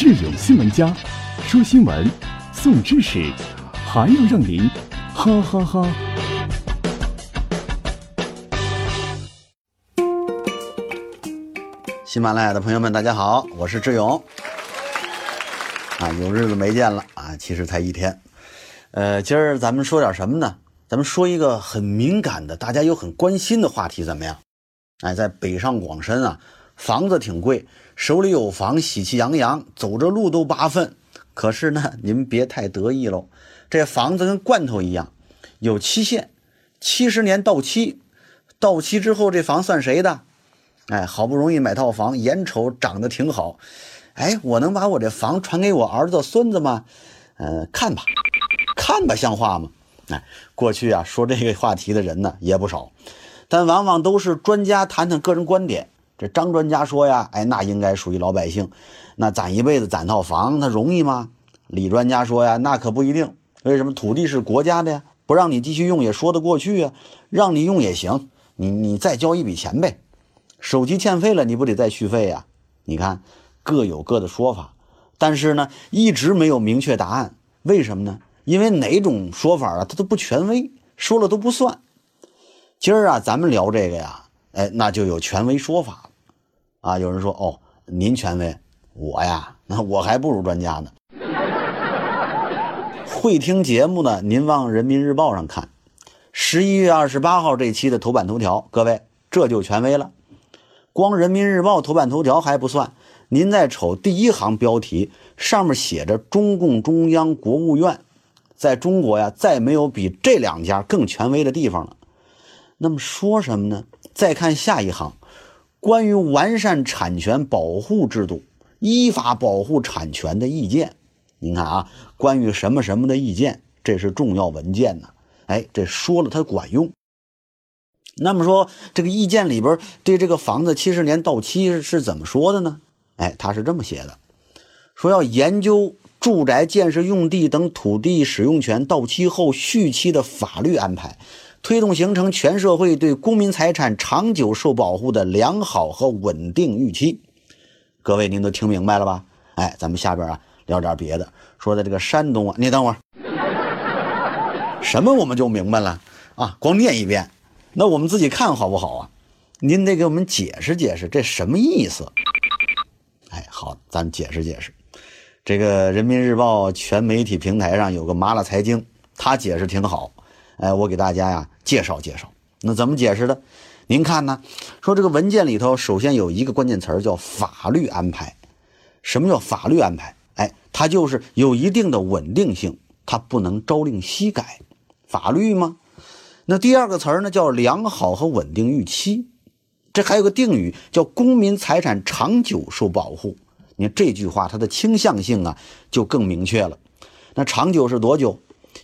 智勇新闻家，说新闻，送知识，还要让您哈哈哈！喜马拉雅的朋友们，大家好，我是智勇。啊，有日子没见了啊，其实才一天。呃，今儿咱们说点什么呢？咱们说一个很敏感的，大家又很关心的话题，怎么样？哎，在北上广深啊，房子挺贵，手里有房，喜气洋洋，走着路都八分。可是呢，您别太得意喽，这房子跟罐头一样，有期限，七十年到期，到期之后这房算谁的？哎，好不容易买套房，眼瞅长得挺好，哎，我能把我这房传给我儿子孙子吗？呃，看吧，看吧，像话吗？哎，过去啊，说这个话题的人呢也不少，但往往都是专家谈谈个人观点。这张专家说呀，哎，那应该属于老百姓，那攒一辈子攒套房，那容易吗？李专家说呀，那可不一定。为什么土地是国家的呀？不让你继续用也说得过去啊，让你用也行，你你再交一笔钱呗。手机欠费了，你不得再续费呀？你看，各有各的说法，但是呢，一直没有明确答案。为什么呢？因为哪种说法啊，它都不权威，说了都不算。今儿啊，咱们聊这个呀，哎，那就有权威说法了啊。有人说，哦，您权威，我呀，那我还不如专家呢。会听节目呢，您往人民日报上看，十一月二十八号这期的头版头条，各位这就权威了。光人民日报头版头条还不算，您再瞅第一行标题，上面写着中共中央国务院，在中国呀，再没有比这两家更权威的地方了。那么说什么呢？再看下一行，关于完善产权保护制度、依法保护产权的意见。您看啊，关于什么什么的意见，这是重要文件呢。哎，这说了它管用。那么说，这个意见里边对这个房子七十年到期是怎么说的呢？哎，他是这么写的：说要研究住宅建设用地等土地使用权到期后续期的法律安排，推动形成全社会对公民财产长久受保护的良好和稳定预期。各位，您都听明白了吧？哎，咱们下边啊聊点别的，说的这个山东啊，你等会儿，什么我们就明白了啊？光念一遍。那我们自己看好不好啊？您得给我们解释解释这什么意思？哎，好，咱解释解释。这个人民日报全媒体平台上有个麻辣财经，他解释挺好。哎，我给大家呀介绍介绍。那怎么解释的？您看呢？说这个文件里头首先有一个关键词叫法律安排。什么叫法律安排？哎，它就是有一定的稳定性，它不能朝令夕改。法律吗？那第二个词儿呢，叫良好和稳定预期。这还有个定语叫公民财产长久受保护。你看这句话，它的倾向性啊就更明确了。那长久是多久？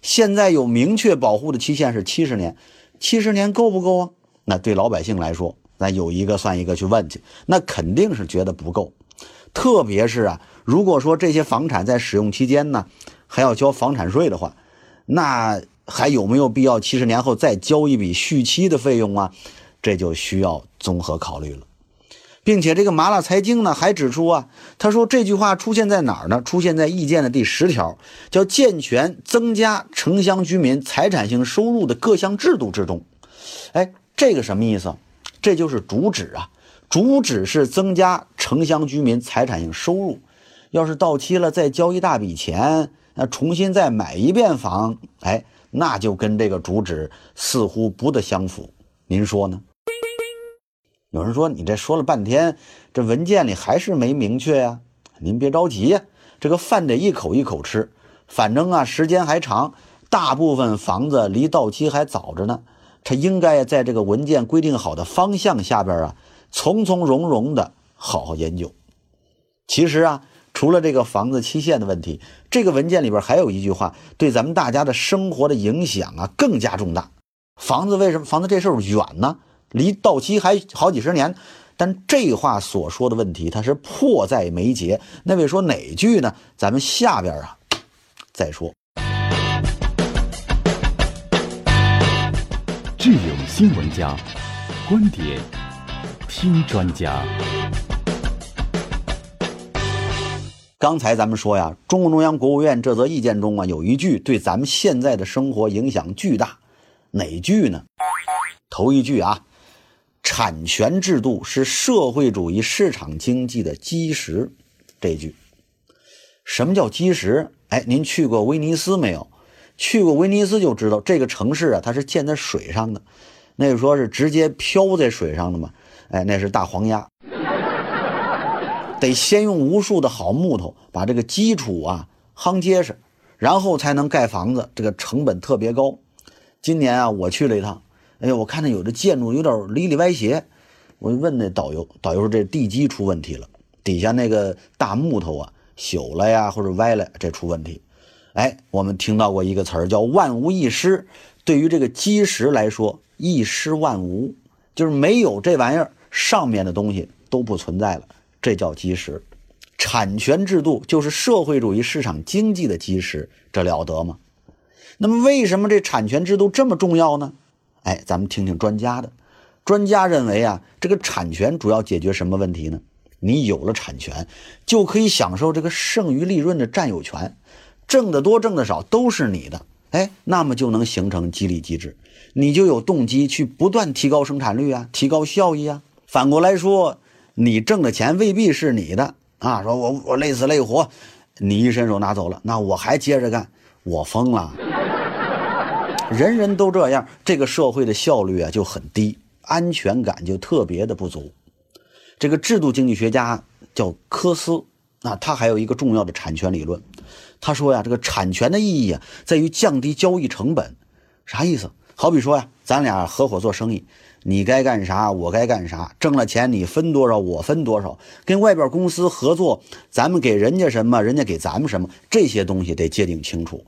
现在有明确保护的期限是七十年，七十年够不够啊？那对老百姓来说，咱有一个算一个去问去，那肯定是觉得不够。特别是啊，如果说这些房产在使用期间呢，还要交房产税的话，那。还有没有必要七十年后再交一笔续期的费用啊？这就需要综合考虑了，并且这个麻辣财经呢还指出啊，他说这句话出现在哪儿呢？出现在意见的第十条，叫健全增加城乡居民财产性收入的各项制度之中。哎，这个什么意思？这就是主旨啊，主旨是增加城乡居民财产性收入。要是到期了再交一大笔钱，那重新再买一遍房，哎。那就跟这个主旨似乎不得相符，您说呢？有人说你这说了半天，这文件里还是没明确呀。您别着急呀，这个饭得一口一口吃，反正啊时间还长，大部分房子离到期还早着呢。他应该在这个文件规定好的方向下边啊，从从容容的好好研究。其实啊。除了这个房子期限的问题，这个文件里边还有一句话，对咱们大家的生活的影响啊更加重大。房子为什么房子这事儿远呢？离到期还好几十年，但这话所说的问题，它是迫在眉睫。那位说哪句呢？咱们下边啊再说。智勇新闻家，观点听专家。刚才咱们说呀，中共中央、国务院这则意见中啊，有一句对咱们现在的生活影响巨大，哪句呢？头一句啊，产权制度是社会主义市场经济的基石。这句，什么叫基石？哎，您去过威尼斯没有？去过威尼斯就知道，这个城市啊，它是建在水上的，那就说是直接漂在水上的嘛。哎，那是大黄鸭。得先用无数的好木头把这个基础啊夯结实，然后才能盖房子，这个成本特别高。今年啊，我去了一趟，哎呀，我看着有的建筑有点里里歪斜，我就问那导游，导游说这地基出问题了，底下那个大木头啊朽了呀，或者歪了，这出问题。哎，我们听到过一个词儿叫万无一失，对于这个基石来说，一失万无，就是没有这玩意儿，上面的东西都不存在了。这叫基石，产权制度就是社会主义市场经济的基石，这了得吗？那么为什么这产权制度这么重要呢？哎，咱们听听专家的。专家认为啊，这个产权主要解决什么问题呢？你有了产权，就可以享受这个剩余利润的占有权，挣得多挣得少都是你的。哎，那么就能形成激励机制，你就有动机去不断提高生产率啊，提高效益啊。反过来说。你挣的钱未必是你的啊！说我我累死累活，你一伸手拿走了，那我还接着干，我疯了。人人都这样，这个社会的效率啊就很低，安全感就特别的不足。这个制度经济学家叫科斯啊，他还有一个重要的产权理论。他说呀，这个产权的意义啊，在于降低交易成本。啥意思？好比说呀，咱俩合伙做生意。你该干啥，我该干啥，挣了钱你分多少，我分多少。跟外边公司合作，咱们给人家什么，人家给咱们什么，这些东西得界定清楚，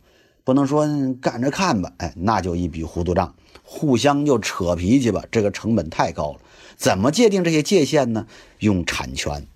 不能说干着看吧，哎，那就一笔糊涂账，互相就扯脾气吧，这个成本太高了。怎么界定这些界限呢？用产权。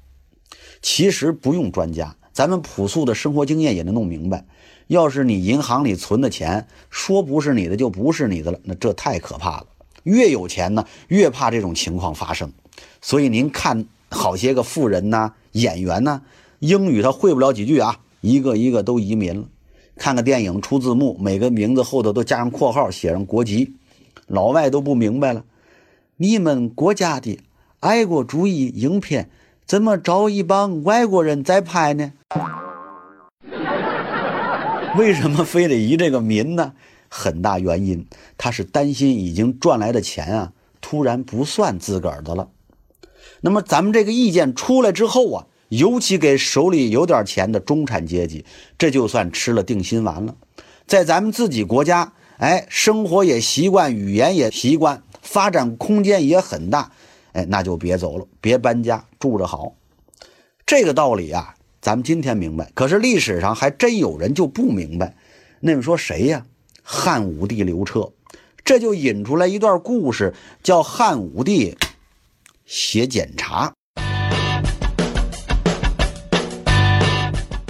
其实不用专家，咱们朴素的生活经验也能弄明白。要是你银行里存的钱，说不是你的就不是你的了，那这太可怕了。越有钱呢，越怕这种情况发生，所以您看好些个富人呐、演员呐，英语他会不了几句啊，一个一个都移民了。看个电影出字幕，每个名字后头都加上括号，写上国籍，老外都不明白了。你们国家的爱国主义影片怎么找一帮外国人在拍呢？为什么非得移这个民呢？很大原因，他是担心已经赚来的钱啊，突然不算自个儿的了。那么咱们这个意见出来之后啊，尤其给手里有点钱的中产阶级，这就算吃了定心丸了。在咱们自己国家，哎，生活也习惯，语言也习惯，发展空间也很大，哎，那就别走了，别搬家，住着好。这个道理啊，咱们今天明白，可是历史上还真有人就不明白。那么说谁呀？汉武帝刘彻，这就引出来一段故事，叫汉武帝写检查。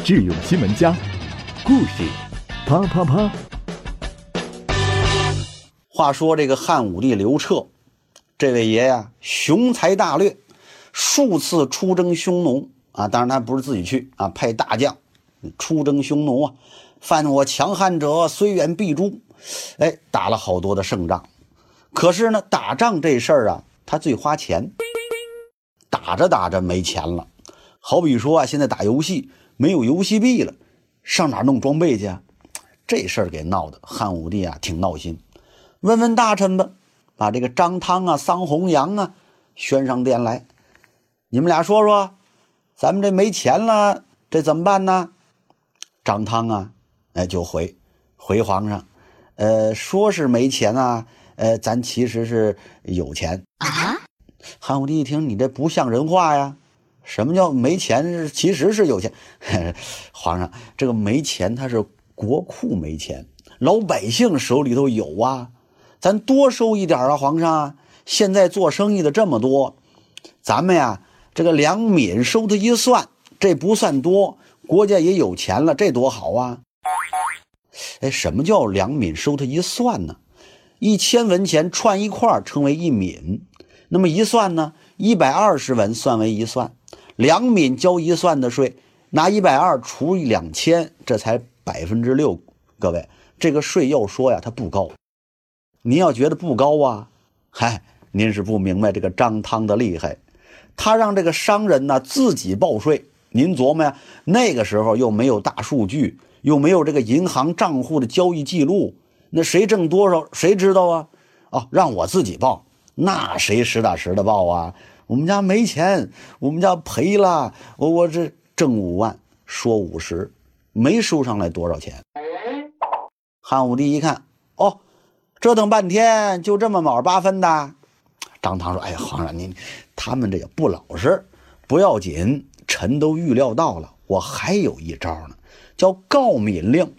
智勇新闻家，故事啪啪啪。话说这个汉武帝刘彻，这位爷呀，雄才大略，数次出征匈奴啊，当然他不是自己去啊，派大将出征匈奴啊。犯我强汉者，虽远必诛。哎，打了好多的胜仗，可是呢，打仗这事儿啊，他最花钱。打着打着没钱了，好比说啊，现在打游戏没有游戏币了，上哪弄装备去？啊？这事儿给闹的，汉武帝啊挺闹心。问问大臣吧，把这个张汤啊、桑弘羊啊宣上殿来，你们俩说说，咱们这没钱了，这怎么办呢？张汤啊。哎，就回回皇上，呃，说是没钱啊，呃，咱其实是有钱啊。汉武帝一听，你这不像人话呀！什么叫没钱？其实是有钱。皇上，这个没钱，他是国库没钱，老百姓手里头有啊，咱多收一点啊，皇上。现在做生意的这么多，咱们呀，这个粮敏收他一算，这不算多，国家也有钱了，这多好啊！哎，什么叫两敏收他一算呢？一千文钱串一块称为一敏，那么一算呢？一百二十文算为一算，两敏交一算的税，拿一百二除以两千，这才百分之六。各位，这个税要说呀，它不高。您要觉得不高啊，嗨，您是不明白这个张汤的厉害。他让这个商人呢自己报税。您琢磨呀，那个时候又没有大数据，又没有这个银行账户的交易记录，那谁挣多少谁知道啊？哦，让我自己报，那谁实打实的报啊？我们家没钱，我们家赔了，我我这挣五万，说五十，没收上来多少钱。汉武帝一看，哦，折腾半天就这么毛八分的。张汤说：“哎呀，皇上您，他们这也不老实，不要紧，臣都预料到了。我还有一招呢，叫告敏令。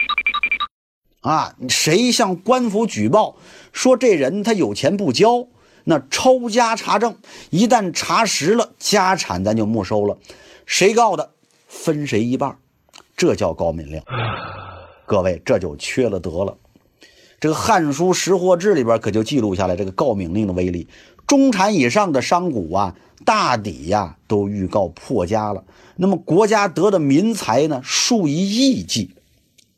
啊，谁向官府举报说这人他有钱不交，那抄家查证，一旦查实了，家产咱就没收了。谁告的，分谁一半，这叫告敏令。”各位，这就缺了德了。这个《汉书·识货志》里边可就记录下来这个告敏令的威力。中产以上的商贾啊，大抵呀都预告破家了。那么国家得的民财呢，数以亿计。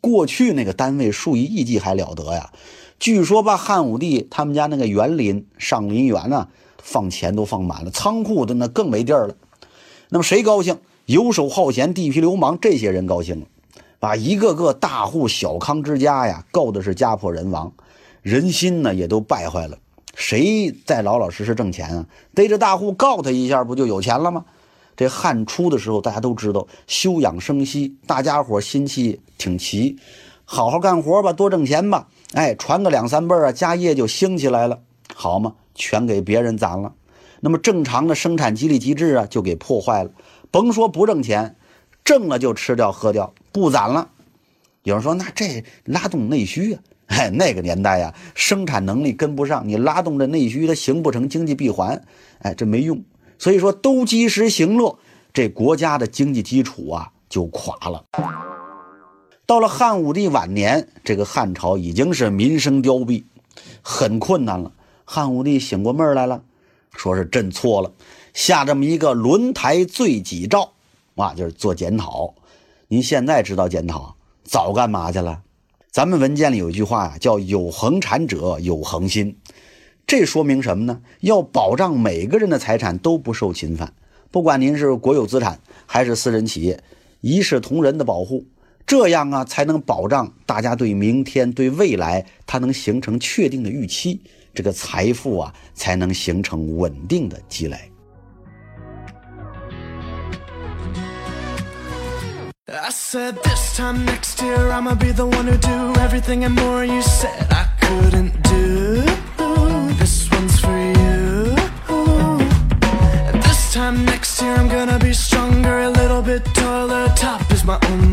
过去那个单位数以亿计还了得呀？据说把汉武帝他们家那个园林上林园呢，放钱都放满了，仓库的那更没地儿了。那么谁高兴？游手好闲、地痞流氓这些人高兴了。把一个个大户小康之家呀，告的是家破人亡，人心呢也都败坏了。谁再老老实实挣钱啊？逮着大户告他一下，不就有钱了吗？这汉初的时候，大家都知道休养生息，大家伙心气挺齐，好好干活吧，多挣钱吧。哎，传个两三辈啊，家业就兴起来了，好嘛，全给别人攒了。那么正常的生产激励机制啊，就给破坏了。甭说不挣钱。挣了就吃掉喝掉，不攒了。有人说，那这拉动内需啊？哎，那个年代呀，生产能力跟不上，你拉动这内需，它形不成经济闭环，哎，这没用。所以说，都及时行乐，这国家的经济基础啊就垮了。到了汉武帝晚年，这个汉朝已经是民生凋敝，很困难了。汉武帝醒过闷来了，说是朕错了，下这么一个轮台罪己诏。啊，就是做检讨。您现在知道检讨，早干嘛去了？咱们文件里有一句话呀，叫“有恒产者有恒心”。这说明什么呢？要保障每个人的财产都不受侵犯，不管您是国有资产还是私人企业，一视同仁的保护，这样啊，才能保障大家对明天、对未来，它能形成确定的预期，这个财富啊，才能形成稳定的积累。I said this time next year I'ma be the one who do everything and more you said I couldn't do. This one's for you. This time next year I'm gonna be stronger, a little bit taller. Top is my only